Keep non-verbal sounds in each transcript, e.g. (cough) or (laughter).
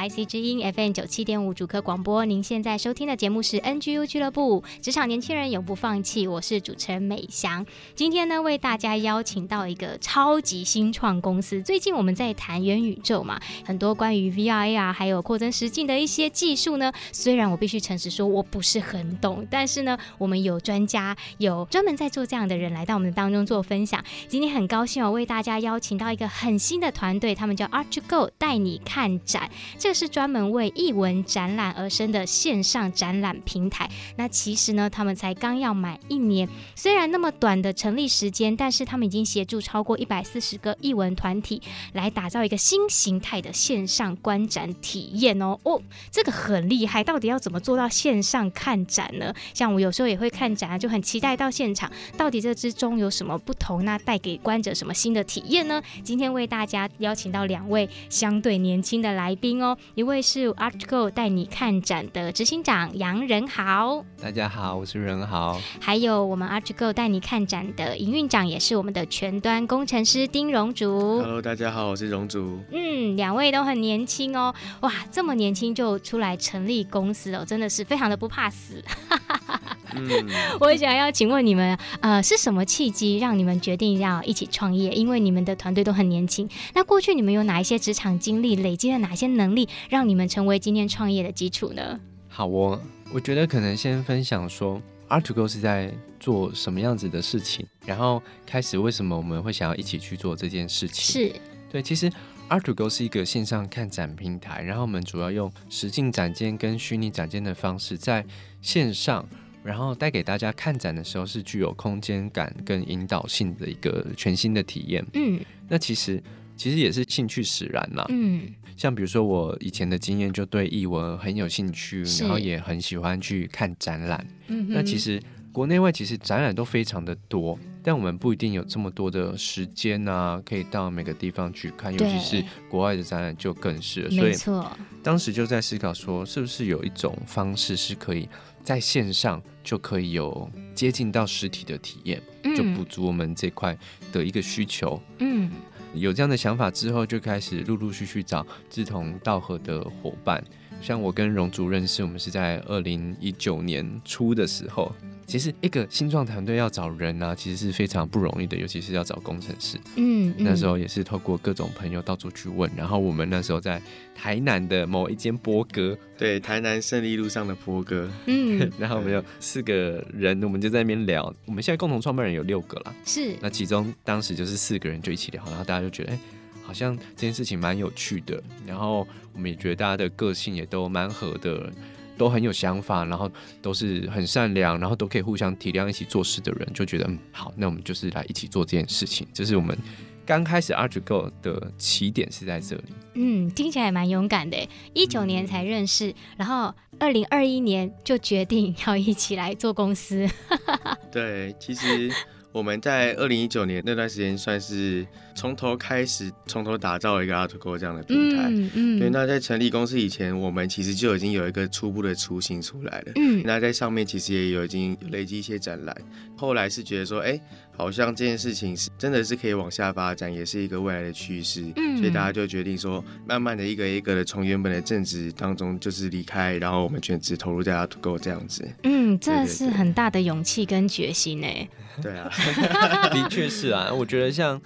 IC 之音 FM 九七点五主客广播，您现在收听的节目是 NGU 俱乐部，职场年轻人永不放弃。我是主持人美翔，今天呢为大家邀请到一个超级新创公司。最近我们在谈元宇宙嘛，很多关于 VR、AR 还有扩增实境的一些技术呢。虽然我必须诚实说我不是很懂，但是呢，我们有专家，有专门在做这样的人来到我们当中做分享。今天很高兴哦，为大家邀请到一个很新的团队，他们叫 ArtGo，带你看。展，这是专门为艺文展览而生的线上展览平台。那其实呢，他们才刚要满一年，虽然那么短的成立时间，但是他们已经协助超过一百四十个艺文团体来打造一个新形态的线上观展体验哦。哦，这个很厉害，到底要怎么做到线上看展呢？像我有时候也会看展啊，就很期待到现场，到底这之中有什么不同？那带给观者什么新的体验呢？今天为大家邀请到两位相对年轻的。来宾哦，一位是 Art2Go 带你看展的执行长杨仁豪，大家好，我是仁豪。还有我们 Art2Go 带你看展的营运长，也是我们的全端工程师丁荣竹。Hello，大家好，我是荣竹。嗯，两位都很年轻哦，哇，这么年轻就出来成立公司哦，真的是非常的不怕死。嗯，我想要请问你们，呃，是什么契机让你们决定要一起创业？因为你们的团队都很年轻。那过去你们有哪一些职场经历，累积了哪些能力，让你们成为今天创业的基础呢？好，我我觉得可能先分享说，Art2Go 是在做什么样子的事情，然后开始为什么我们会想要一起去做这件事情。是对，其实 Art2Go 是一个线上看展平台，然后我们主要用实境展间跟虚拟展间的方式，在线上。然后带给大家看展的时候是具有空间感跟引导性的一个全新的体验。嗯，那其实其实也是兴趣使然啦。嗯，像比如说我以前的经验就对译文很有兴趣，然后也很喜欢去看展览。嗯，那其实国内外其实展览都非常的多，但我们不一定有这么多的时间啊，可以到每个地方去看，尤其是国外的展览就更是了。所以当时就在思考说，是不是有一种方式是可以。在线上就可以有接近到实体的体验，嗯，就补足我们这块的一个需求。嗯，有这样的想法之后，就开始陆陆续续找志同道合的伙伴。像我跟荣竹认识，我们是在二零一九年初的时候。其实一个新创团队要找人呢、啊，其实是非常不容易的，尤其是要找工程师。嗯，那时候也是透过各种朋友到处去问，然后我们那时候在台南的某一间波哥，对，台南胜利路上的波哥。嗯，(laughs) 然后我们有四个人，我们就在那边聊。我们现在共同创办人有六个啦，是。那其中当时就是四个人就一起聊，然后大家就觉得，哎，好像这件事情蛮有趣的。然后我们也觉得大家的个性也都蛮合的。都很有想法，然后都是很善良，然后都可以互相体谅，一起做事的人，就觉得嗯好，那我们就是来一起做这件事情。这是我们刚开始 Art2Go 的起点是在这里。嗯，听起来蛮勇敢的。一九年才认识，嗯、然后二零二一年就决定要一起来做公司。(laughs) 对，其实。我们在二零一九年那段时间算是从头开始，从头打造一个 Art2Go 这样的平台。嗯嗯。对，那在成立公司以前，我们其实就已经有一个初步的雏形出来了。嗯。那在上面其实也有已经累积一些展览。后来是觉得说，哎，好像这件事情是真的是可以往下发展，也是一个未来的趋势。嗯。所以大家就决定说，慢慢的一个一个的从原本的正职当中就是离开，然后我们全职投入在 Art2Go 这样子。嗯，这是很大的勇气跟决心诶。(laughs) 对啊。(laughs) (laughs) 的确是啊，我觉得像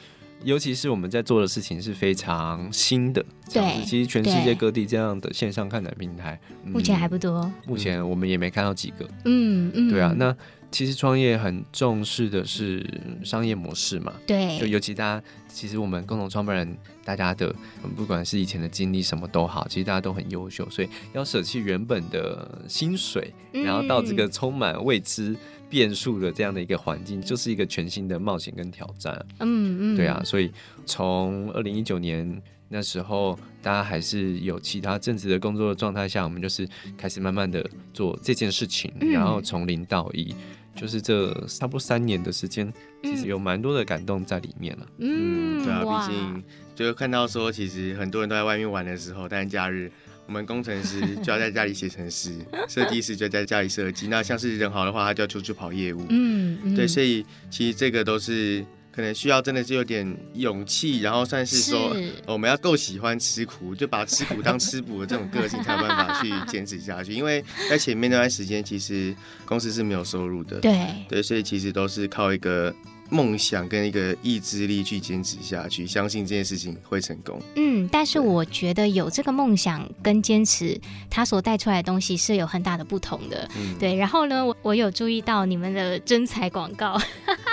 尤其是我们在做的事情是非常新的，这样子。对，其实全世界各地这样的线上看展平台，目前还不多。目前我们也没看到几个。嗯嗯，对啊，那。其实创业很重视的是商业模式嘛，对，就尤其大家，其实我们共同创办人，大家的不管是以前的经历什么都好，其实大家都很优秀，所以要舍弃原本的薪水，然后到这个充满未知变数的这样的一个环境，就是一个全新的冒险跟挑战。嗯嗯，对啊，所以从二零一九年那时候，大家还是有其他正职的工作的状态下，我们就是开始慢慢的做这件事情，然后从零到一。就是这差不多三年的时间，其实有蛮多的感动在里面了。嗯，对啊，毕竟就是看到说，其实很多人都在外面玩的时候，但是假日我们工程师就要在家里写程式，(laughs) 设计师就在家里设计。那像是人好的话，他就要出去跑业务。嗯，嗯对，所以其实这个都是。可能需要真的是有点勇气，然后算是说是我们要够喜欢吃苦，就把吃苦当吃补的这种个性才有办法去坚持下去。因为在前面那段时间，其实公司是没有收入的，对对，所以其实都是靠一个。梦想跟一个意志力去坚持下去，相信这件事情会成功。嗯，但是我觉得有这个梦想跟坚持，它所带出来的东西是有很大的不同的。嗯、对，然后呢，我我有注意到你们的真才广告，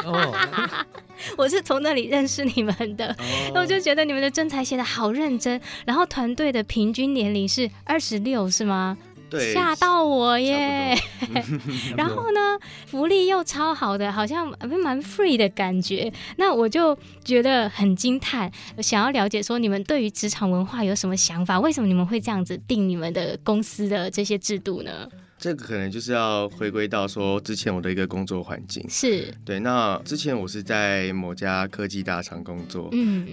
哦、(laughs) 我是从那里认识你们的，那、哦、我就觉得你们的真才写的好认真，然后团队的平均年龄是二十六，是吗？吓到我耶！(laughs) 然后呢，福利又超好的，好像蛮 free 的感觉。那我就觉得很惊叹，想要了解说你们对于职场文化有什么想法？为什么你们会这样子定你们的公司的这些制度呢？这个可能就是要回归到说之前我的一个工作环境，是对。那之前我是在某家科技大厂工作，嗯。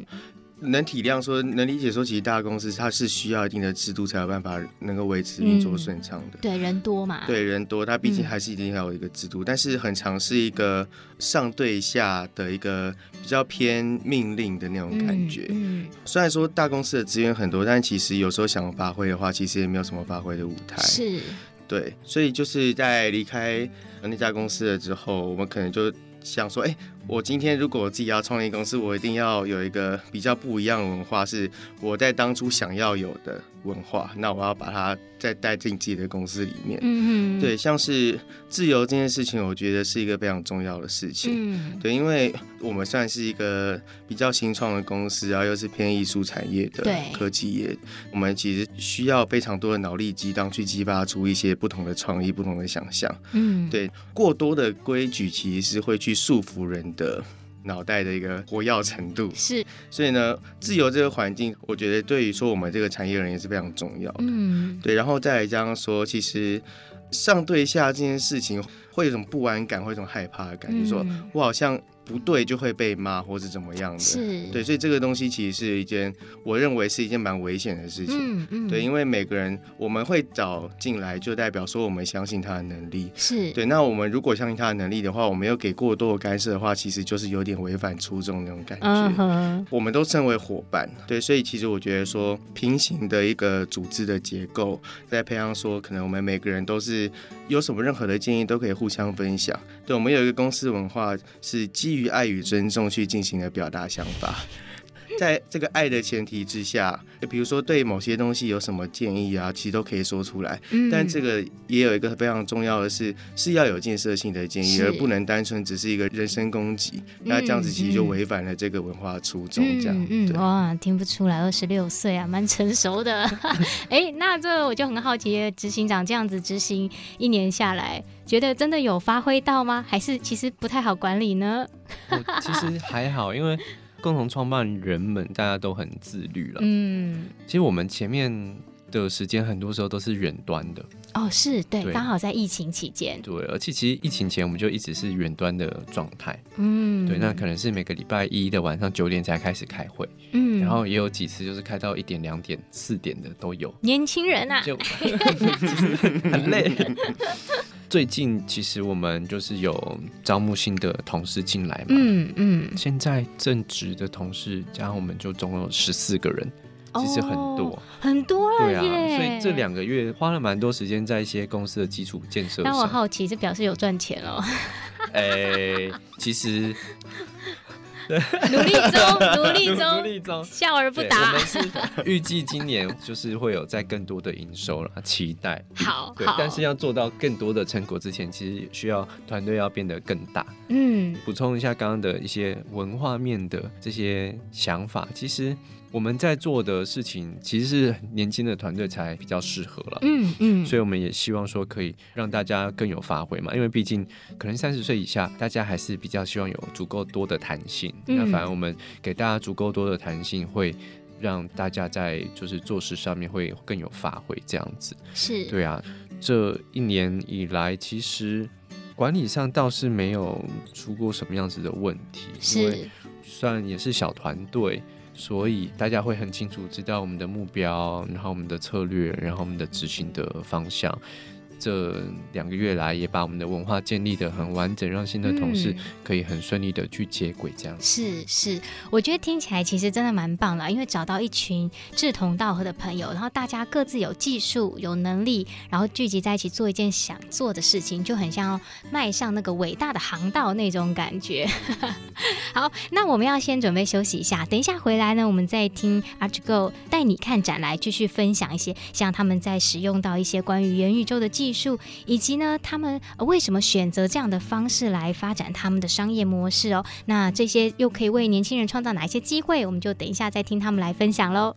能体谅说，能理解说，其实大公司它是需要一定的制度才有办法能够维持运作顺畅的。嗯。对，人多嘛。对，人多，它毕竟还是一定要有一个制度，嗯、但是很常是一个上对下的一个比较偏命令的那种感觉。嗯。嗯虽然说大公司的资源很多，但其实有时候想发挥的话，其实也没有什么发挥的舞台。是。对，所以就是在离开那家公司了之后，我们可能就想说，哎。我今天如果我自己要创立公司，我一定要有一个比较不一样的文化，是我在当初想要有的文化。那我要把它再带进自己的公司里面。嗯嗯。对，像是自由这件事情，我觉得是一个非常重要的事情。嗯。对，因为我们算是一个比较新创的公司，然后又是偏艺术产业的科技业，我们其实需要非常多的脑力激荡去激发出一些不同的创意、不同的想象。嗯。对，过多的规矩其实是会去束缚人的脑袋的一个活跃程度是，所以呢，自由这个环境，我觉得对于说我们这个产业人也是非常重要的。嗯，对，然后再来这样说，其实上对下这件事情会有一种不安感，会有一种害怕的感觉，说我好像。不对就会被骂或是怎么样的，是对，所以这个东西其实是一件我认为是一件蛮危险的事情。嗯嗯，对，因为每个人我们会找进来，就代表说我们相信他的能力。是对，那我们如果相信他的能力的话，我们又给过多的干涉的话，其实就是有点违反初衷那种感觉。Uh-huh. 我们都称为伙伴，对，所以其实我觉得说平行的一个组织的结构，在培养说可能我们每个人都是有什么任何的建议都可以互相分享。对，我们有一个公司文化是基于。于爱与尊重去进行的表达想法。在这个爱的前提之下，就比如说对某些东西有什么建议啊，其实都可以说出来。嗯，但这个也有一个非常重要的是，是要有建设性的建议，而不能单纯只是一个人身攻击。那这样子其实就违反了这个文化初衷。这样，嗯，嗯，哇，听不出来，二十六岁啊，蛮成熟的。(laughs) 哎，那这我就很好奇，执行长这样子执行一年下来，觉得真的有发挥到吗？还是其实不太好管理呢？(laughs) 其实还好，因为。共同创办人们，大家都很自律了。嗯，其实我们前面的时间很多时候都是远端的。哦，是对，刚好在疫情期间。对，而且其实疫情前我们就一直是远端的状态。嗯，对，那可能是每个礼拜一的晚上九点才开始开会。嗯，然后也有几次就是开到一点、两点、四点的都有。年轻人啊，就 (laughs) 很累。最近其实我们就是有招募新的同事进来嘛，嗯嗯，现在正职的同事加上我们就总共有十四个人，其实很多、哦、很多。对啊，所以这两个月花了蛮多时间在一些公司的基础建设上。但我好奇是表示有赚钱哦？哎、欸，其实 (laughs) 努力中，努力中，(laughs) 努力中，笑而不答。(laughs) 预计今年就是会有在更多的营收了，期待。好，对，但是要做到更多的成果之前，其实需要团队要变得更大。嗯，补充一下刚刚的一些文化面的这些想法，其实。我们在做的事情其实是年轻的团队才比较适合了，嗯嗯，所以我们也希望说可以让大家更有发挥嘛，因为毕竟可能三十岁以下，大家还是比较希望有足够多的弹性。嗯、那反而我们给大家足够多的弹性，会让大家在就是做事上面会更有发挥，这样子。是，对啊，这一年以来，其实管理上倒是没有出过什么样子的问题，是，因为算也是小团队。所以大家会很清楚知道我们的目标，然后我们的策略，然后我们的执行的方向。这两个月来，也把我们的文化建立的很完整，让新的同事可以很顺利的去接轨。这样、嗯、是是，我觉得听起来其实真的蛮棒的，因为找到一群志同道合的朋友，然后大家各自有技术、有能力，然后聚集在一起做一件想做的事情，就很像要迈上那个伟大的航道那种感觉。(laughs) 好，那我们要先准备休息一下，等一下回来呢，我们再听 ArchGo 带你看展来继续分享一些像他们在使用到一些关于元宇宙的技术。技术以及呢，他们为什么选择这样的方式来发展他们的商业模式哦？那这些又可以为年轻人创造哪一些机会？我们就等一下再听他们来分享喽。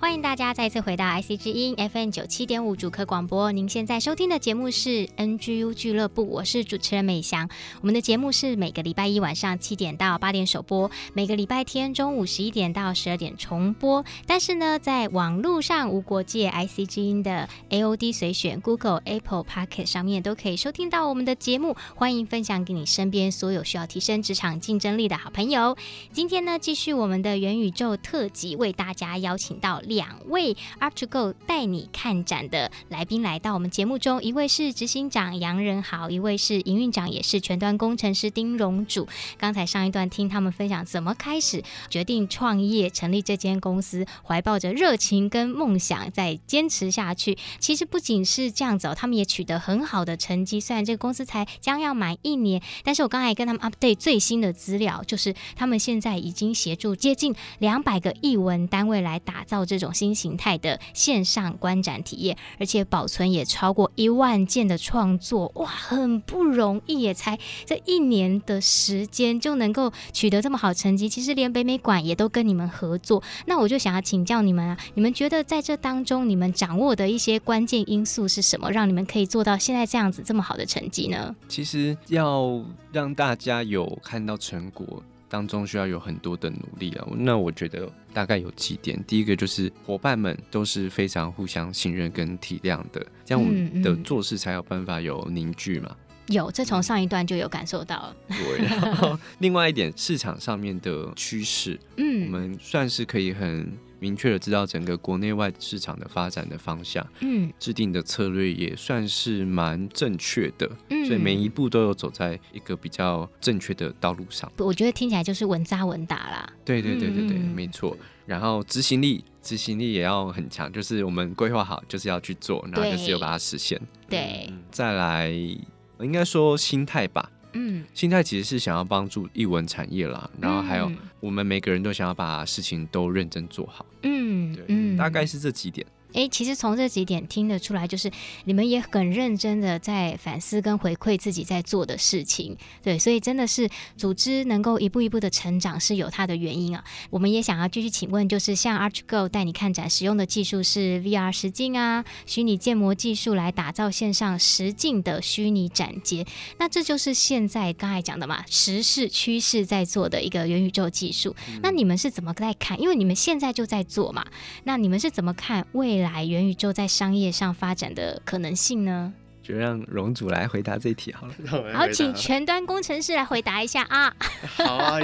欢迎大家再次回到 IC 之音 FM 九七点五主科广播。您现在收听的节目是 NGU 俱乐部，我是主持人美翔。我们的节目是每个礼拜一晚上七点到八点首播，每个礼拜天中午十一点到十二点重播。但是呢，在网络上无国界 IC 之音的 AOD 随选 Google、Apple Pocket 上面都可以收听到我们的节目。欢迎分享给你身边所有需要提升职场竞争力的好朋友。今天呢，继续我们的元宇宙特辑，为大家邀请到两位 ArchGo 带你看展的来宾来到我们节目中，一位是执行长杨仁豪，一位是营运长，也是前端工程师丁荣祖。刚才上一段听他们分享怎么开始决定创业成立这间公司，怀抱着热情跟梦想再坚持下去。其实不仅是这样子哦，他们也取得很好的成绩。虽然这个公司才将要满一年，但是我刚才跟他们 update 最新的资料，就是他们现在已经协助接近两百个艺文单位来打造这种新形态的线上观展体验，而且保存也超过一万件的创作，哇，很不容易，也才这一年的时间就能够取得这么好成绩。其实连北美馆也都跟你们合作，那我就想要请教你们啊，你们觉得在这当中，你们掌握的一些关键因素是什么，让你们可以做到现在这样子这么好的成绩呢？其实要让大家有看到成果。当中需要有很多的努力啊，那我觉得大概有几点。第一个就是伙伴们都是非常互相信任跟体谅的，这样我们的做事才有办法有凝聚嘛。有，这从上一段就有感受到了。对，然后另外一点，市场上面的趋势，(laughs) 嗯，我们算是可以很。明确的知道整个国内外市场的发展的方向，嗯，制定的策略也算是蛮正确的，嗯，所以每一步都有走在一个比较正确的道路上。我觉得听起来就是稳扎稳打啦。对对对对对，嗯、没错。然后执行力，执行力也要很强，就是我们规划好就是要去做，然后就是要把它实现。对，嗯、再来应该说心态吧。嗯，心态其实是想要帮助译文产业啦，然后还有我们每个人都想要把事情都认真做好。嗯，对，嗯，大概是这几点。哎，其实从这几点听得出来，就是你们也很认真的在反思跟回馈自己在做的事情，对，所以真的是组织能够一步一步的成长是有它的原因啊。我们也想要继续请问，就是像 ArchGo 带你看展使用的技术是 VR 实境啊，虚拟建模技术来打造线上实境的虚拟展街，那这就是现在刚才讲的嘛，时势趋势在做的一个元宇宙技术。那你们是怎么在看？因为你们现在就在做嘛，那你们是怎么看未来元宇宙在商业上发展的可能性呢？就让荣祖来回答这一题好了。(laughs) 好，请前端工程师来回答一下啊。(laughs) 好啊。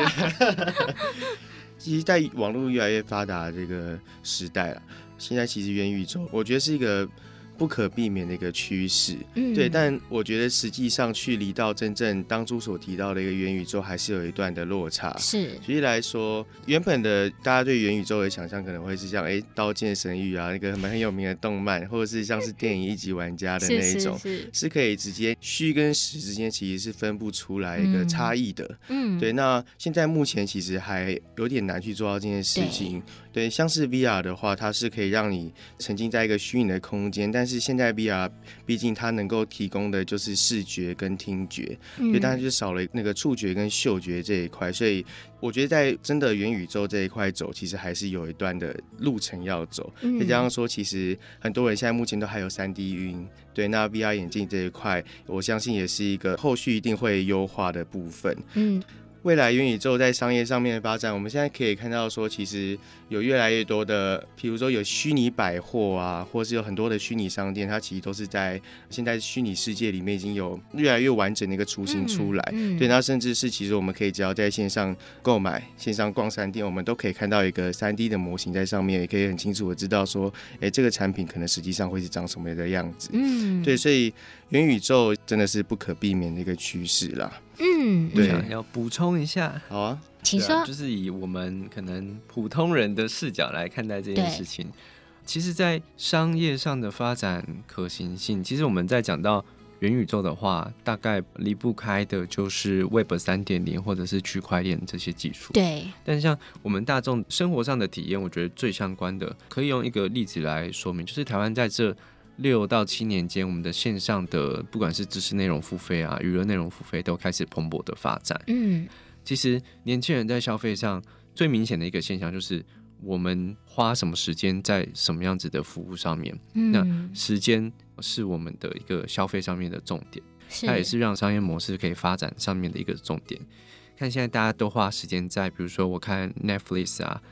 (laughs) 其实，在网络越来越发达这个时代了，现在其实元宇宙，我觉得是一个。不可避免的一个趋势，嗯，对，但我觉得实际上去离到真正当初所提到的一个元宇宙，还是有一段的落差。是，举例来说，原本的大家对元宇宙的想象可能会是像，哎、欸，《刀剑神域》啊，那个很很有名的动漫，或者是像是电影《一级玩家》的那一种，是，是，是，是可以直接虚跟实之间其实是分不出来一个差异的。嗯，对。那现在目前其实还有点难去做到这件事情。对，像是 VR 的话，它是可以让你沉浸在一个虚拟的空间，但是现在 VR 毕竟它能够提供的就是视觉跟听觉，嗯，所以当然就少了那个触觉跟嗅觉这一块，所以我觉得在真的元宇宙这一块走，其实还是有一段的路程要走。再加上说，其实很多人现在目前都还有三 D 晕，对，那 VR 眼镜这一块，我相信也是一个后续一定会优化的部分。嗯。未来元宇宙在商业上面的发展，我们现在可以看到说，其实有越来越多的，比如说有虚拟百货啊，或是有很多的虚拟商店，它其实都是在现在虚拟世界里面已经有越来越完整的一个雏形出来。嗯嗯、对，那甚至是其实我们可以只要在线上购买、线上逛商店，我们都可以看到一个三 D 的模型在上面，也可以很清楚的知道说，哎、欸，这个产品可能实际上会是长什么样的样子。嗯，对，所以元宇宙真的是不可避免的一个趋势啦。嗯，对，想要补充一下，好啊，请说，就是以我们可能普通人的视角来看待这件事情。其实，在商业上的发展可行性，其实我们在讲到元宇宙的话，大概离不开的就是 Web 三点零或者是区块链这些技术。对，但像我们大众生活上的体验，我觉得最相关的，可以用一个例子来说明，就是台湾在这。六到七年间，我们的线上的不管是知识内容付费啊，娱乐内容付费都开始蓬勃的发展。嗯，其实年轻人在消费上最明显的一个现象就是，我们花什么时间在什么样子的服务上面。嗯，那时间是我们的一个消费上面的重点，它也是让商业模式可以发展上面的一个重点。看现在大家都花时间在，比如说我看 Netflix 啊，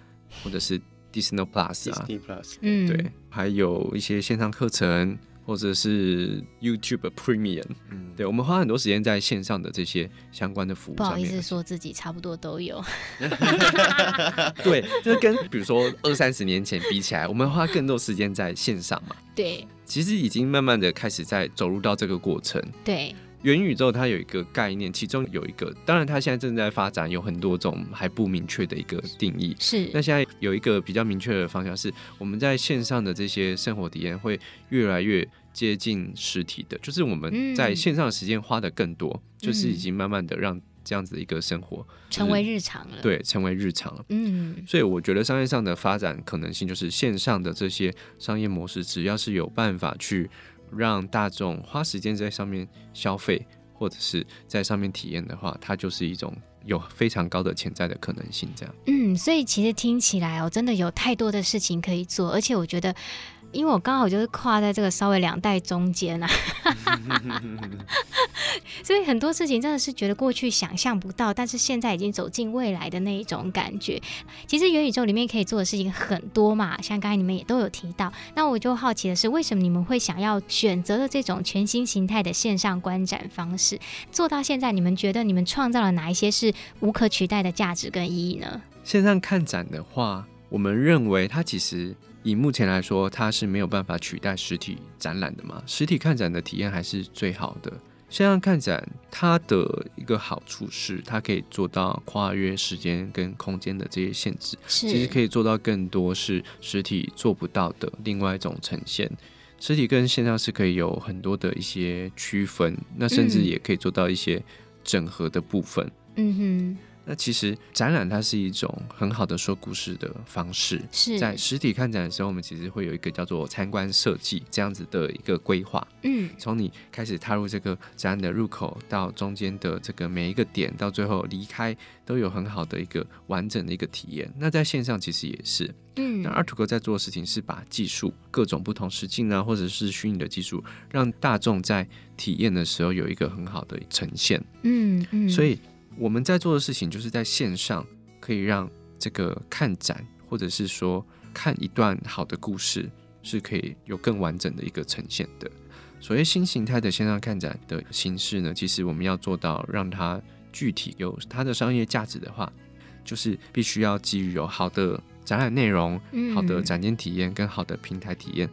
或者是。Disney Plus 啊，Disney Plus，嗯，对，还有一些线上课程，或者是 YouTube Premium，嗯，对，我们花很多时间在线上的这些相关的服务上面。不好意思，说自己差不多都有。(laughs) 对，就是跟比如说二三十年前比起来，我们花更多时间在线上嘛。对，其实已经慢慢的开始在走入到这个过程。对。元宇宙它有一个概念，其中有一个，当然它现在正在发展，有很多种还不明确的一个定义。是。那现在有一个比较明确的方向是，我们在线上的这些生活体验会越来越接近实体的，就是我们在线上的时间花的更多，嗯，就是已经慢慢的让这样子的一个生活，就是，成为日常了。对，成为日常了。嗯。所以我觉得商业上的发展可能性，就是线上的这些商业模式，只要是有办法去。让大众花时间在上面消费，或者是在上面体验的话，它就是一种有非常高的潜在的可能性。这样，嗯，所以其实听起来哦，真的有太多的事情可以做，而且我觉得。因为我刚好就是跨在这个稍微两代中间啊，(laughs) 所以很多事情真的是觉得过去想象不到，但是现在已经走进未来的那一种感觉。其实元宇宙里面可以做的事情很多嘛，像刚才你们也都有提到。那我就好奇的是，为什么你们会想要选择了这种全新形态的线上观展方式？做到现在，你们觉得你们创造了哪一些是无可取代的价值跟意义呢？线上看展的话，我们认为它其实。以目前来说，它是没有办法取代实体展览的嘛？实体看展的体验还是最好的。线上看展，它的一个好处是，它可以做到跨越时间跟空间的这些限制，其实可以做到更多是实体做不到的另外一种呈现。实体跟线上是可以有很多的一些区分，那甚至也可以做到一些整合的部分。嗯哼。那其实展览它是一种很好的说故事的方式。是在实体看展的时候，我们其实会有一个叫做参观设计这样子的一个规划。嗯，从你开始踏入这个展览的入口，到中间的这个每一个点，到最后离开，都有很好的一个完整的一个体验。那在线上其实也是。嗯，那 ARTUGO 在做的事情是把技术各种不同实境啊，或者是虚拟的技术，让大众在体验的时候有一个很好的呈现。嗯嗯，所以。我们在做的事情，就是在线上可以让这个看展，或者是说看一段好的故事，是可以有更完整的一个呈现的。所谓新形态的线上看展的形式呢，其实我们要做到让它具体有它的商业价值的话，就是必须要基于有好的展览内容、嗯、好的展间体验跟好的平台体验，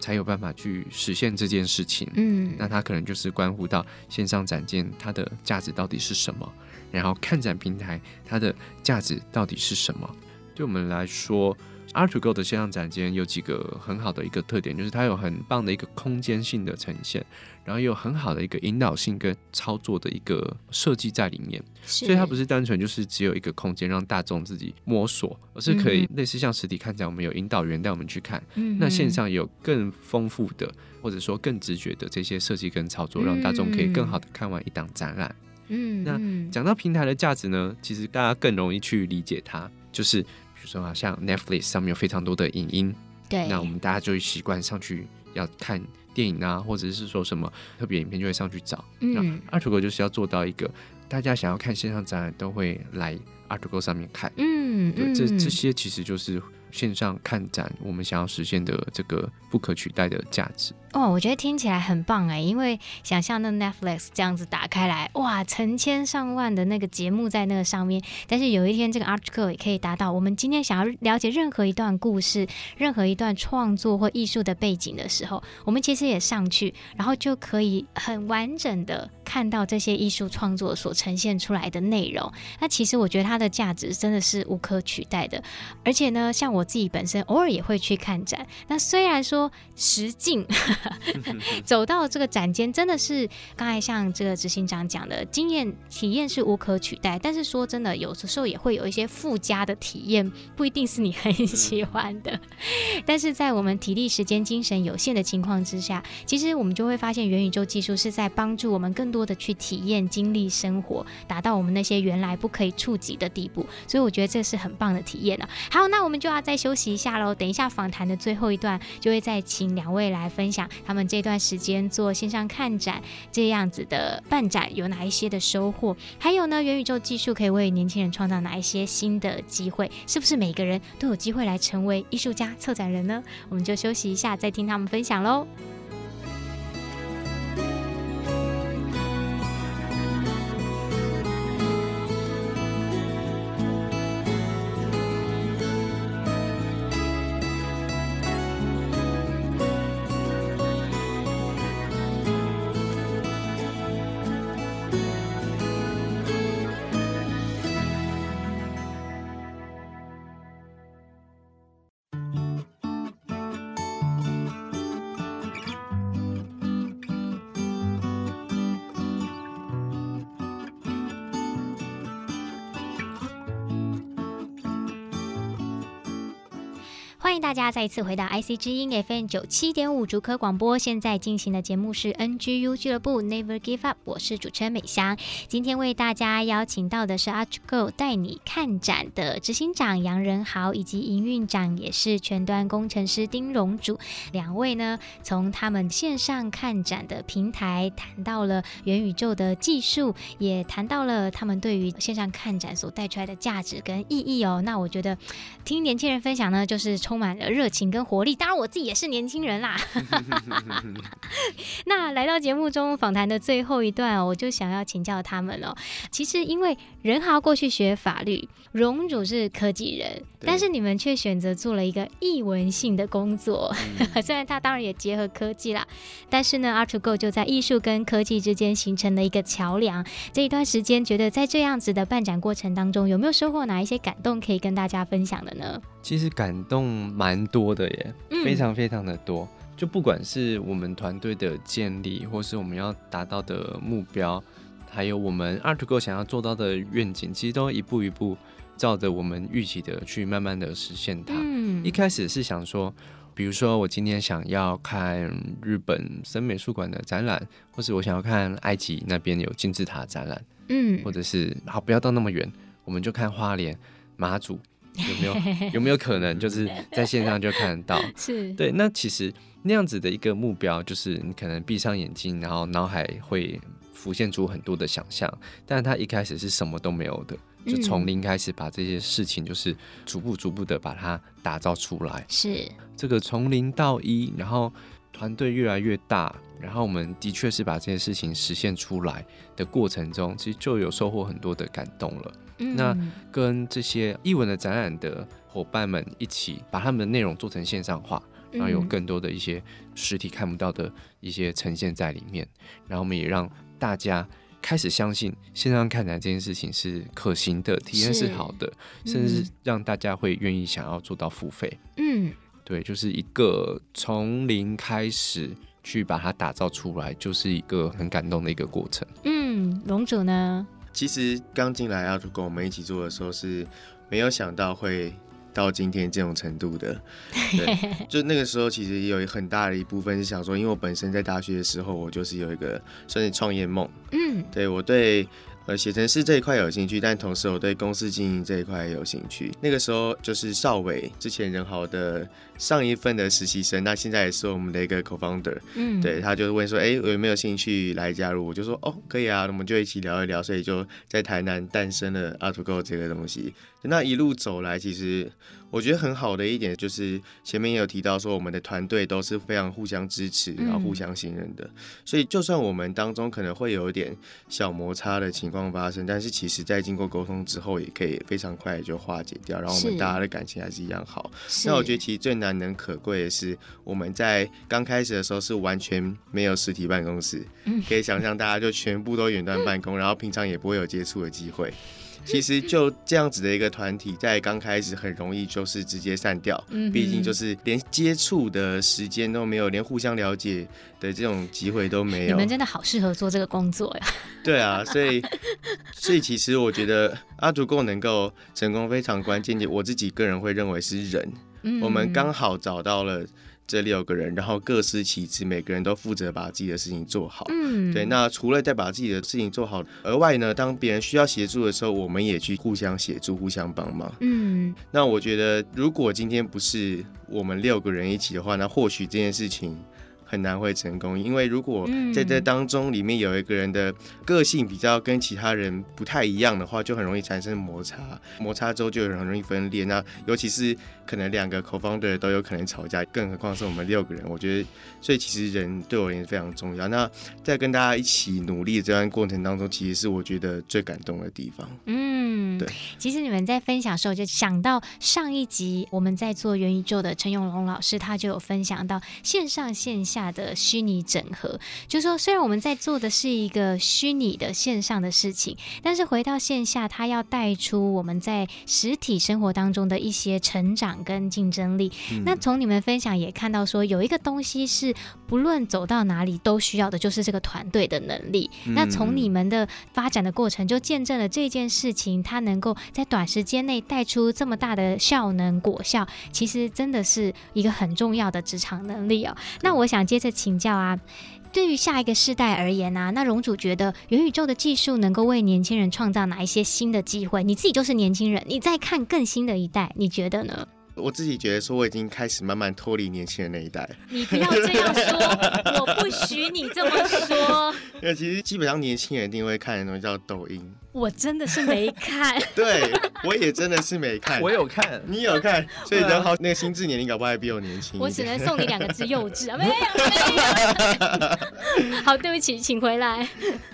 才有办法去实现这件事情。嗯，那它可能就是关乎到线上展件它的价值到底是什么，然后看展平台它的价值到底是什么。对我们来说。ART2GO 的线上展间有几个很好的一个特点，就是它有很棒的一个空间性的呈现，然后也有很好的一个引导性跟操作的一个设计在里面。所以它不是单纯就是只有一个空间让大众自己摸索，而是可以类似像实体看展，我们有引导员带我们去看。嗯，那线上有更丰富的或者说更直觉的这些设计跟操作，让大众可以更好的看完一档展览。嗯，那讲到平台的价值呢，其实大家更容易去理解它，就是比如。说啊像 Netflix 上面有非常多的影音，对，那我们大家就会习惯上去要看电影啊，或者是说什么特别影片就会上去找。嗯，ART2GO 就是要做到一个大家想要看线上展览都会来 ART2GO 上面看。嗯，对，这这些其实就是线上看展我们想要实现的这个不可取代的价值。哦，我觉得听起来很棒哎，因为想象那 Netflix 这样子打开来，哇，成千上万的那个节目在那个上面。但是有一天，这个 ART2GO 也可以达到，我们今天想要了解任何一段故事、任何一段创作或艺术的背景的时候，我们其实也上去，然后就可以很完整的看到这些艺术创作所呈现出来的内容。那其实我觉得它的价值真的是无可取代的。而且呢，像我自己本身偶尔也会去看展，那虽然说实境。(laughs) 走到这个展间，真的是刚才像这个执行长讲的，经验体验是无可取代。但是说真的，有的时候也会有一些附加的体验，不一定是你很喜欢的。(laughs) 但是在我们体力、时间、精神有限的情况之下，其实我们就会发现，元宇宙技术是在帮助我们更多多的去体验、经历生活，达到我们那些原来不可以触及的地步。所以我觉得这是很棒的体验了。好，那我们就要再休息一下喽。等一下访谈的最后一段，就会再请两位来分享。他们这段时间做线上看展这样子的办展有哪一些的收获？还有呢，元宇宙技术可以为年轻人创造哪一些新的机会？是不是每个人都有机会来成为艺术家、策展人呢？我们就休息一下，再听他们分享喽。迎大家再一次回到 IC 之音 FM 九七点五竹科广播，现在进行的节目是 NGU 俱乐部 Never Give Up，我是主持人美香。今天为大家邀请到的是 ART2GO 带你看展的执行长杨仁豪，以及营运长也是全端工程师丁荣祖两位呢，从他们线上看展的平台谈到了元宇宙的技术，也谈到了他们对于线上看展所带出来的价值跟意义哦。那我觉得听年轻人分享呢，就是充。满满了热情跟活力，当然我自己也是年轻人啦。(laughs) 那来到节目中访谈的最后一段，我就想要请教他们哦。其实因为仁豪过去学法律，荣主是科技人，但是你们却选择做了一个译文性的工作。嗯、(laughs) 虽然他当然也结合科技啦，但是呢，ART2GO 就在艺术跟科技之间形成了一个桥梁。这一段时间，觉得在这样子的办展过程当中，有没有收获哪一些感动可以跟大家分享的呢？其实感动蛮多的耶，非常非常的多。嗯、就不管是我们团队的建立，或是我们要达到的目标，还有我们 ART2GO 想要做到的愿景，其实都一步一步照着我们预期的去慢慢的实现它。嗯、一开始是想说，比如说我今天想要看日本森美术馆的展览，或是我想要看埃及那边有金字塔展览，嗯，或者是好不要到那么远，我们就看花莲马祖。有没有有没有可能就是在线上就看得到？(laughs) 是对。那其实那样子的一个目标，就是你可能闭上眼睛，然后脑海会浮现出很多的想象。但是他一开始是什么都没有的，就从零开始把这些事情，就是逐步逐步的把它打造出来。是这个从零到一，然后团队越来越大，然后我们的确是把这些事情实现出来的过程中，其实就有收获很多的感动了。嗯、那跟这些译文的展览的伙伴们一起，把他们的内容做成线上化，然后有更多的一些实体看不到的一些呈现在里面。然后我们也让大家开始相信线上看展这件事情是可行的，体验是好的，嗯、甚至让大家会愿意想要做到付费。嗯，对，就是一个从零开始去把它打造出来，就是一个很感动的一个过程。嗯，龙主呢？其实刚进来 ART 跟我们一起做的时候是没有想到会到今天这种程度的，(laughs) 对，就那个时候其实也有很大的一部分是想说，因为我本身在大学的时候我就是有一个算是创业梦，嗯，对我对。呃，写程式这一块有兴趣，但同时我对公司经营这一块也有兴趣。那个时候就是少伟之前仁豪的上一份的实习生，那现在也是我们的一个 co-founder。嗯，对，他就问说，哎、欸，我有没有兴趣来加入？我就说，哦，可以啊，那我们就一起聊一聊。所以就在台南诞生了 a r t g o 这个东西。那一路走来，其实。我觉得很好的一点就是前面也有提到说，我们的团队都是非常互相支持，然后互相信任的。所以就算我们当中可能会有一点小摩擦的情况发生，但是其实在经过沟通之后，也可以非常快就化解掉。然后我们大家的感情还是一样好。那我觉得其实最难能可贵的是，我们在刚开始的时候是完全没有实体办公室，可以想象大家就全部都远端办公，然后平常也不会有接触的机会。其实就这样子的一个团体，在刚开始很容易就是直接散掉，毕竟就是连接触的时间都没有，连互相了解的这种机会都没有。你们真的好适合做这个工作呀！对啊，所以所以其实我觉得 ARTTO 能够成功非常关键的，我自己个人会认为是人，我们刚好找到了。这六个人，然后各司其职，每个人都负责把自己的事情做好。嗯，对。那除了在把自己的事情做好，额外呢，当别人需要协助的时候，我们也去互相协助、互相帮忙。嗯，那我觉得，如果今天不是我们六个人一起的话，那或许这件事情。很难会成功，因为如果在这当中里面有一个人的个性比较跟其他人不太一样的话，就很容易产生摩擦，摩擦之后就很容易分裂。那尤其是可能两个 co-founder 都有可能吵架，更何况是我们六个人。我觉得，所以其实人对我而言非常重要。那在跟大家一起努力的这段过程当中，其实是我觉得最感动的地方。嗯，对。其实你们在分享的时候，就想到上一集我们在做元宇宙的陈永龙老师，他就有分享到线上线下。的虚拟整合，就是说，虽然我们在做的是一个虚拟的线上的事情，但是回到线下，他要带出我们在实体生活当中的一些成长跟竞争力。嗯、那从你们分享也看到，说有一个东西是不论走到哪里都需要的，就是这个团队的能力。嗯、那从你们的发展的过程，就见证了这件事情，它能够在短时间内带出这么大的效能果效，其实真的是一个很重要的职场能力哦。那我想。接着请教啊，对于下一个世代而言啊，那荣主觉得元宇宙的技术能够为年轻人创造哪一些新的机会？你自己就是年轻人，你再看更新的一代，你觉得呢？我自己觉得说，我已经开始慢慢脱离年轻人那一代。你不要这样说，我不许你这么说。(laughs) 因为其实基本上年轻人一定会看的东西叫抖音。我真的是没看，(laughs) 对，我也真的是没看。我有看，你有看，所以仁豪那个心智年龄搞不好还比我年轻。我只能送你两个字：幼稚 (laughs) 啊！没有，没有。(laughs) 好，对不起，请回来。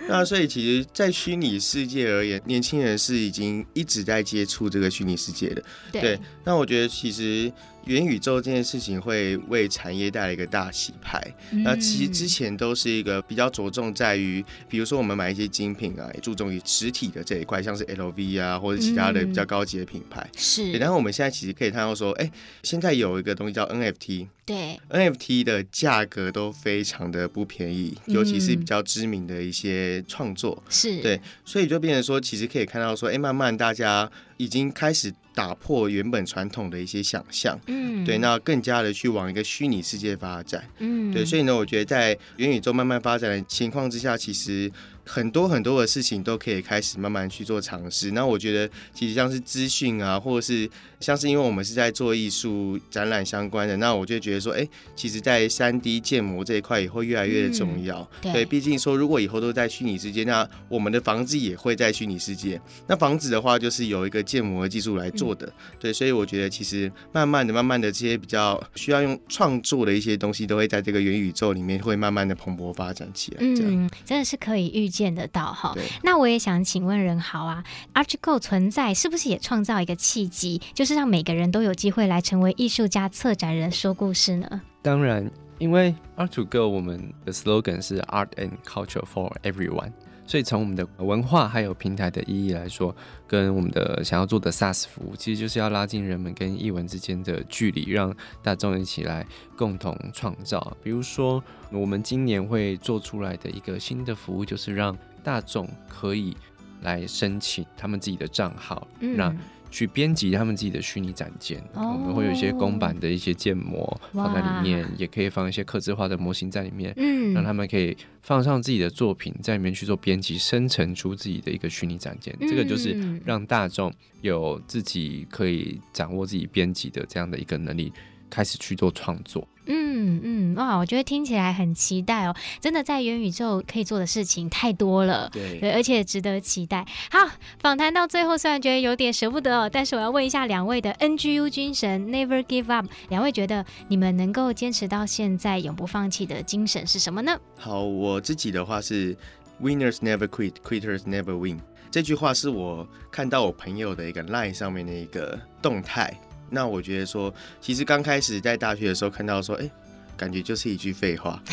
那所以其实，在虚拟世界而言，年轻人是已经一直在接触这个虚拟世界的。对，对。那我觉得其实。元宇宙这件事情会为产业带来一个大洗牌。嗯、那其实之前都是一个比较着重在于，比如说我们买一些精品啊，也注重于实体的这一块，像是 LV 啊，或者其他的比较高级的品牌。是、嗯。然后我们现在其实可以看到说，哎、欸，现在有一个东西叫 NFT。对。NFT 的价格都非常的不便宜，尤其是比较知名的一些创作。是、嗯。对。所以就变成说，其实可以看到说，哎、欸，慢慢大家已经开始。打破原本传统的一些想象，嗯，对，那更加的去往一个虚拟世界发展，嗯，对，所以呢，我觉得在元宇宙慢慢发展的情况之下，其实。很多很多的事情都可以开始慢慢去做尝试。那我觉得，其实像是资讯啊，或者是像是因为我们是在做艺术展览相关的，那我就觉得说，哎、欸，其实，在三 D 建模这一块也会越来越重要。嗯、对，毕竟说，如果以后都在虚拟世界，那我们的房子也会在虚拟世界。那房子的话，就是有一个建模的技术来做的。对，所以我觉得其实慢慢的、慢慢的，这些比较需要用创作的一些东西，都会在这个元宇宙里面会慢慢的蓬勃发展起来。嗯，真的是可以预见得到哈。那我也想请问任豪啊，ARTGO 存在是不是也创造一个契机，就是让每个人都有机会来成为艺术家、策展人、说故事呢？当然，因为 ARTGO 我们的 slogan 是 Art and Culture for Everyone。所以从我们的文化还有平台的意义来说，跟我们的想要做的 SaaS 服务，其实就是要拉近人们跟译文之间的距离，让大众一起来共同创造。比如说，我们今年会做出来的一个新的服务，就是让大众可以来申请他们自己的账号，嗯、那。去编辑他们自己的虚拟展件，哦、我们会有一些公版的一些建模放在里面，也可以放一些客制化的模型在里面，嗯，让他们可以放上自己的作品在里面去做编辑，生成出自己的一个虚拟展件。嗯、这个就是让大众有自己可以掌握自己编辑的这样的一个能力，开始去做创作。嗯嗯哇，我觉得听起来很期待哦！真的在元宇宙可以做的事情太多了，对，对，而且值得期待。好，访谈到最后，虽然觉得有点舍不得哦，但是我要问一下两位的 NGU 精神，Never Give Up。两位觉得你们能够坚持到现在，永不放弃的精神是什么呢？好，我自己的话是 Winners Never Quit, Quitters Never Win。这句话是我看到我朋友的一个 line 上面的一个动态。那我觉得说，其实刚开始在大学的时候看到说，哎、欸，感觉就是一句废话，(laughs)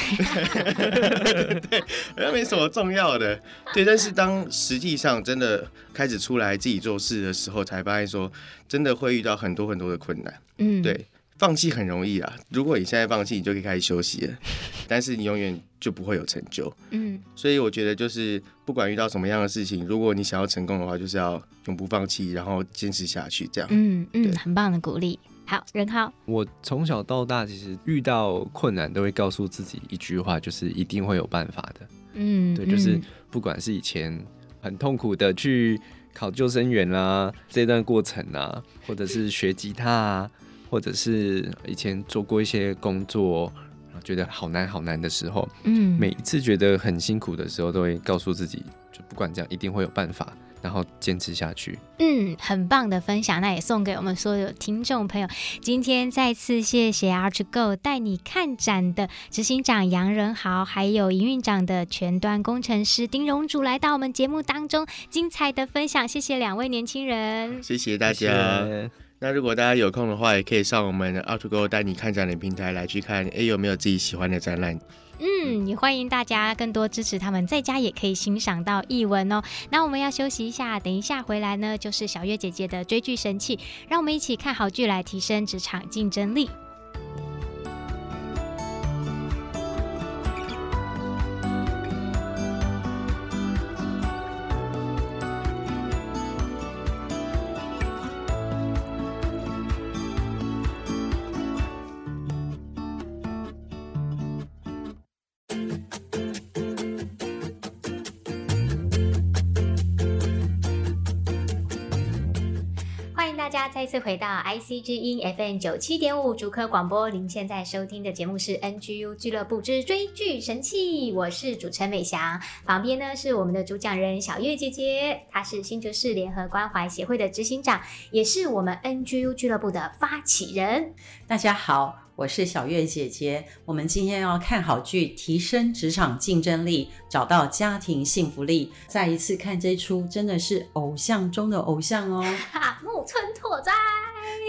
对，好像没什么重要的，对。但是当实际上真的开始出来自己做事的时候，才发现说，真的会遇到很多很多的困难，嗯，对。放弃很容易啊，如果你现在放弃，你就可以开始休息了。(laughs) 但是你永远就不会有成就。嗯，所以我觉得就是不管遇到什么样的事情，如果你想要成功的话，就是要永不放弃，然后坚持下去。这样，嗯嗯，很棒的鼓励。好，任浩，我从小到大其实遇到困难都会告诉自己一句话，就是一定会有办法的。嗯，对，就是不管是以前很痛苦的去考救生员啦，这段过程啊，或者是学吉他啊。或者是以前做过一些工作，觉得好难好难的时候，嗯，每一次觉得很辛苦的时候，都会告诉自己，就不管这样，一定会有办法，然后坚持下去。嗯，很棒的分享，那也送给我们所有听众朋友。今天再次谢谢 ARTGO 带你看展的执行长杨仁豪，还有营运长的全端工程师丁荣祖来到我们节目当中，精彩的分享，谢谢两位年轻人，谢谢大家。谢谢那如果大家有空的话，也可以上我们的 Out Go 带你看展的平台来去看，哎，有没有自己喜欢的展览？嗯，也欢迎大家更多支持他们，在家也可以欣赏到译文哦。那我们要休息一下，等一下回来呢，就是小月姐姐的追剧神器，让我们一起看好剧来提升职场竞争力。再次回到 IC 之音 FM 九七点五竹科广播，您现在收听的节目是 NGU 俱乐部之追剧神器，我是主持人美翔，旁边呢是我们的主讲人小月姐姐，她是星球市联合关怀协会的执行长，也是我们 NGU 俱乐部的发起人。大家好。我是小月姐姐，我们今天要看好剧，提升职场竞争力，找到家庭幸福力。再一次看这出，真的是偶像中的偶像哦！木村拓哉。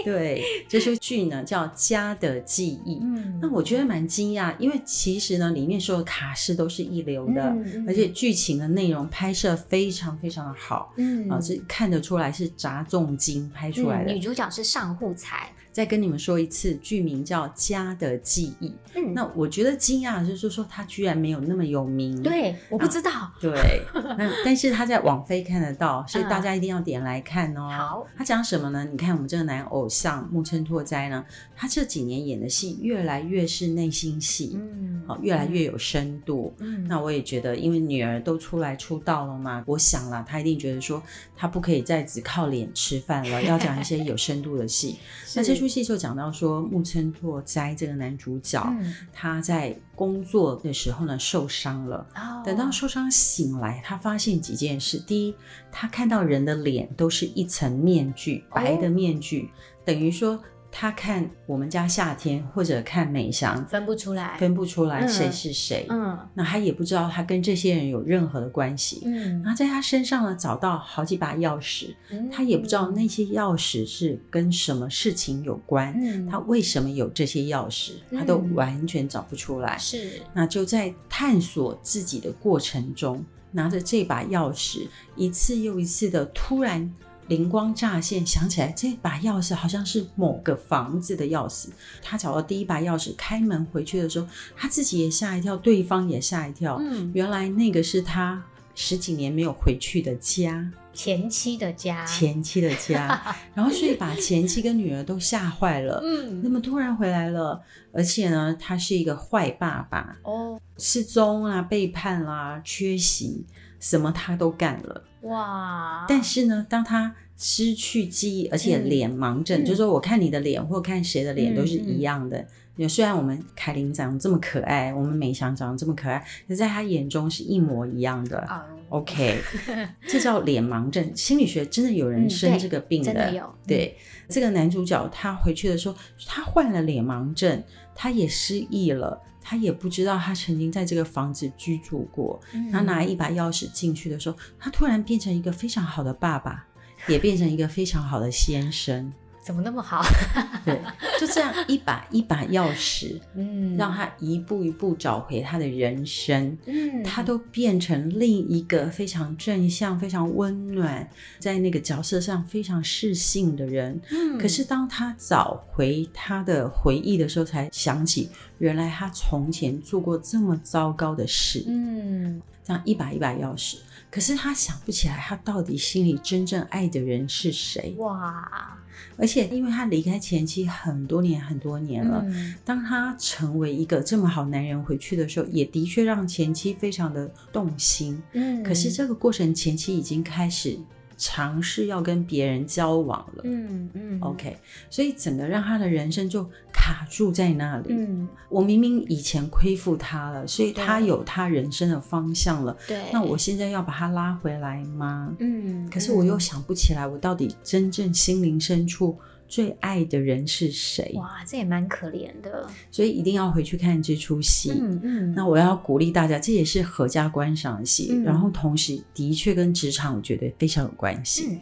对，这出剧呢叫《家的记忆》。嗯，那我觉得蛮惊讶，因为其实呢里面所有卡司都是一流的，嗯、而且剧情的内容拍摄非常非常的好。嗯，啊，是看得出来是砸重金拍出来的。嗯、女主角是上户彩。再跟你们说一次，剧名叫《家的记忆》。嗯，那我觉得惊讶的就是说，他居然没有那么有名。对，我不知道。对，那但是他在网飞看得到，所以大家一定要点来看哦。好，他讲什么呢？你看我们这个男偶像木村拓哉呢，他这几年演的戏越来越是内心戏，嗯，好，越来越有深度。嗯，那我也觉得，因为女儿都出来出道了嘛，我想了，他一定觉得说，他不可以再只靠脸吃饭了，要讲一些有深度的戏。那这出戏就讲到说木村拓哉这个男主角，嗯、他在工作的时候呢受伤了，哦、等到受伤醒来，他发现几件事：第一，他看到人的脸都是一层面具，白的面具，哦、等于说。他看我们家夏天，或者看美祥，分不出来，分不出来谁是谁。嗯，那他也不知道他跟这些人有任何的关系。嗯，然后在他身上呢，找到好几把钥匙，嗯，他也不知道那些钥匙是跟什么事情有关。嗯，他为什么有这些钥匙，他都完全找不出来。是，那就在探索自己的过程中，拿着这把钥匙，一次又一次的突然。灵光乍现，想起来这把钥匙好像是某个房子的钥匙。他找到第一把钥匙，开门回去的时候，他自己也吓一跳，对方也吓一跳。嗯，原来那个是他十几年没有回去的家，前妻的家，前妻的家。(laughs) 然后所以把前妻跟女儿都吓坏了。嗯，那么突然回来了，而且呢，他是一个坏爸爸哦，失踪啊，背叛啦、啊，缺席。什么他都干了哇！但是呢，当他失去记忆，而且脸盲症，嗯、就是说我看你的脸或看谁的脸都是一样的。嗯、虽然我们凯琳长得这么可爱，我们美祥长得这么可爱，可在他眼中是一模一样的。嗯、OK，(laughs) 这叫脸盲症。心理学真的有人生这个病的，嗯、真的有。对，这个男主角他回去的时候，他患了脸盲症，他也失忆了。他也不知道他曾经在这个房子居住过。他拿一把钥匙进去的时候，他突然变成一个非常好的爸爸，也变成一个非常好的先生。怎么那么好？(laughs) 对，就这样 (laughs) 一把一把钥匙，嗯，让他一步一步找回他的人生，嗯，他都变成另一个非常正向、非常温暖，在那个角色上非常适性的人。嗯，可是当他找回他的回忆的时候，才想起原来他从前做过这么糟糕的事。嗯，这样一把一把钥匙。可是他想不起来，他到底心里真正爱的人是谁？哇！而且因为他离开前妻很多年很多年了，嗯、当他成为一个这么好男人回去的时候，也的确让前妻非常的动心。嗯，可是这个过程，前妻已经开始。尝试要跟别人交往了，嗯嗯，OK，所以整个让他的人生就卡住在那里。嗯，我明明以前亏负他了，所以他有他人生的方向了。对，那我现在要把他拉回来吗？嗯，可是我又想不起来，我到底真正心灵深处。最爱的人是谁？哇，这也蛮可怜的，所以一定要回去看这出戏。嗯嗯，那我要鼓励大家，这也是合家观赏的戏，嗯、然后同时的确跟职场我觉得非常有关系。嗯、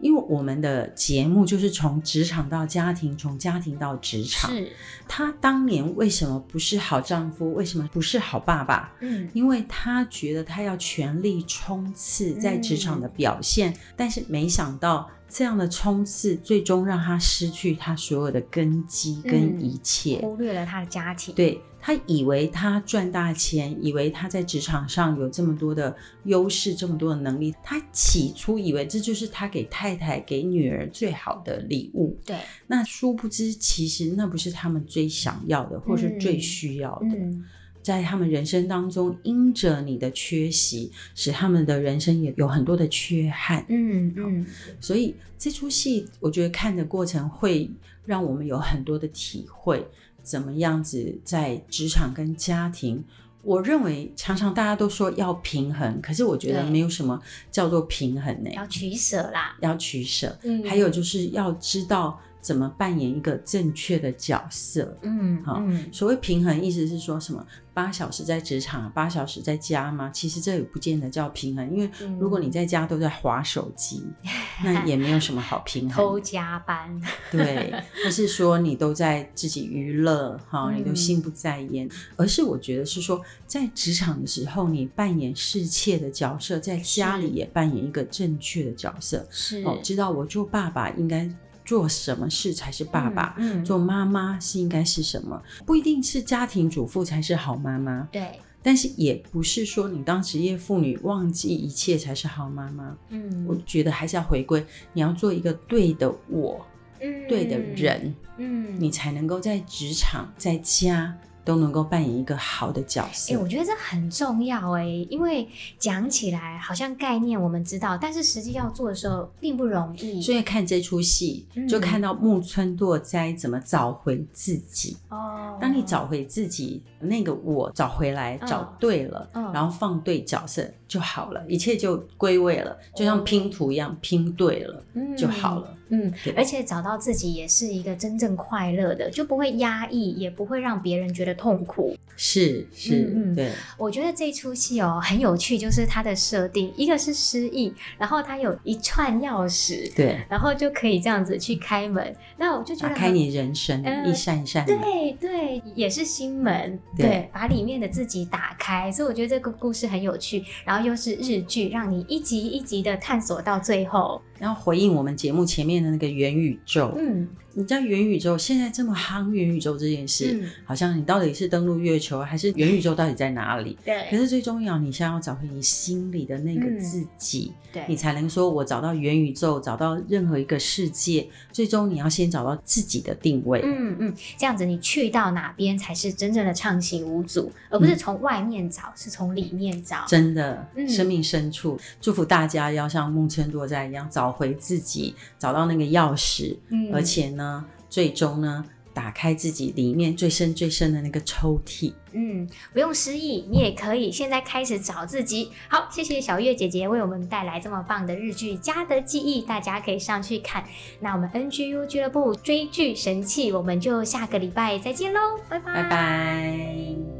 因为我们的节目就是从职场到家庭，从家庭到职场。是，他当年为什么不是好丈夫？为什么不是好爸爸？嗯，因为他觉得他要全力冲刺在职场的表现，嗯、但是没想到。这样的冲刺，最终让他失去他所有的根基跟一切，嗯、忽略了他的家庭。对，他以为他赚大钱，以为他在职场上有这么多的优势，这么多的能力。他起初以为这就是他给太太、给女儿最好的礼物。对，那殊不知，其实那不是他们最想要的，或是最需要的。嗯嗯在他们人生当中，因着你的缺席，使他们的人生也有很多的缺憾。嗯嗯，所以这出戏，我觉得看的过程会让我们有很多的体会，怎么样子在职场跟家庭，我认为常常大家都说要平衡，可是我觉得没有什么叫做平衡呢，要取舍啦，要取舍。嗯，还有就是要知道。怎么扮演一个正确的角色？嗯，好，所谓平衡，意思是说什么？八小时在职场，八小时在家吗？其实这也不见得叫平衡，因为如果你在家都在划手机，嗯、(laughs) 那也没有什么好平衡。偷加班，(laughs) 对，不是说你都在自己娱乐，哈，你都心不在焉，嗯、而是我觉得是说，在职场的时候，你扮演侍妾的角色，在家里也扮演一个正确的角色，是哦，知道我做爸爸应该。做什么事才是爸爸？嗯，嗯，做妈妈是应该是什么？不一定是家庭主妇才是好妈妈。对，但是也不是说你当职业妇女忘记一切才是好妈妈。嗯，我觉得还是要回归，你要做一个对的我，嗯，对的人，嗯，你才能够在职场、在家都能够扮演一个好的角色。哎、欸，我觉得这很重要哎，因为讲起来好像概念我们知道，但是实际要做的时候并不容易。所以看这出戏，就看到木村拓哉怎么找回自己。哦、嗯，当你找回自己，那个我找回来，找对了，嗯、然后放对角色就好了，一切就归位了，就像拼图一样，拼对了、嗯、就好了。嗯，而且找到自己也是一个真正快乐的，就不会压抑，也不会让别人觉得痛苦。是是，嗯，对。我觉得这出戏哦很有趣，就是它的设定，一个是失忆，然后它有一串钥匙，对，然后就可以这样子去开门。那我就觉得打开你人生、呃、一扇一扇门，对对，也是心门，对，对，把里面的自己打开。所以我觉得这个故事很有趣，然后又是日剧，让你一集一集的探索到最后。然后回应我们节目前面的那个元宇宙，你知道元宇宙现在这么夯，元宇宙这件事，嗯，好像你到底是登陆月球，还是元宇宙到底在哪里？对。可是最重要，你现在要找回你心里的那个自己，嗯，对，你才能说我找到元宇宙，找到任何一个世界。最终你要先找到自己的定位。嗯嗯，这样子你去到哪边才是真正的畅行无阻，而不是从外面找，嗯，是从里面找。真的，嗯，生命深处，祝福大家要像木村拓哉一样找回自己，找到那个钥匙，嗯，而且呢。呢，最终呢，打开自己里面最深最深的那个抽屉。嗯，不用失忆，你也可以现在开始找自己。好，谢谢小月姐姐为我们带来这么棒的日剧《家的记忆》，大家可以上去看。那我们 NGU 俱乐部追剧神器，我们就下个礼拜再见喽，拜拜拜拜。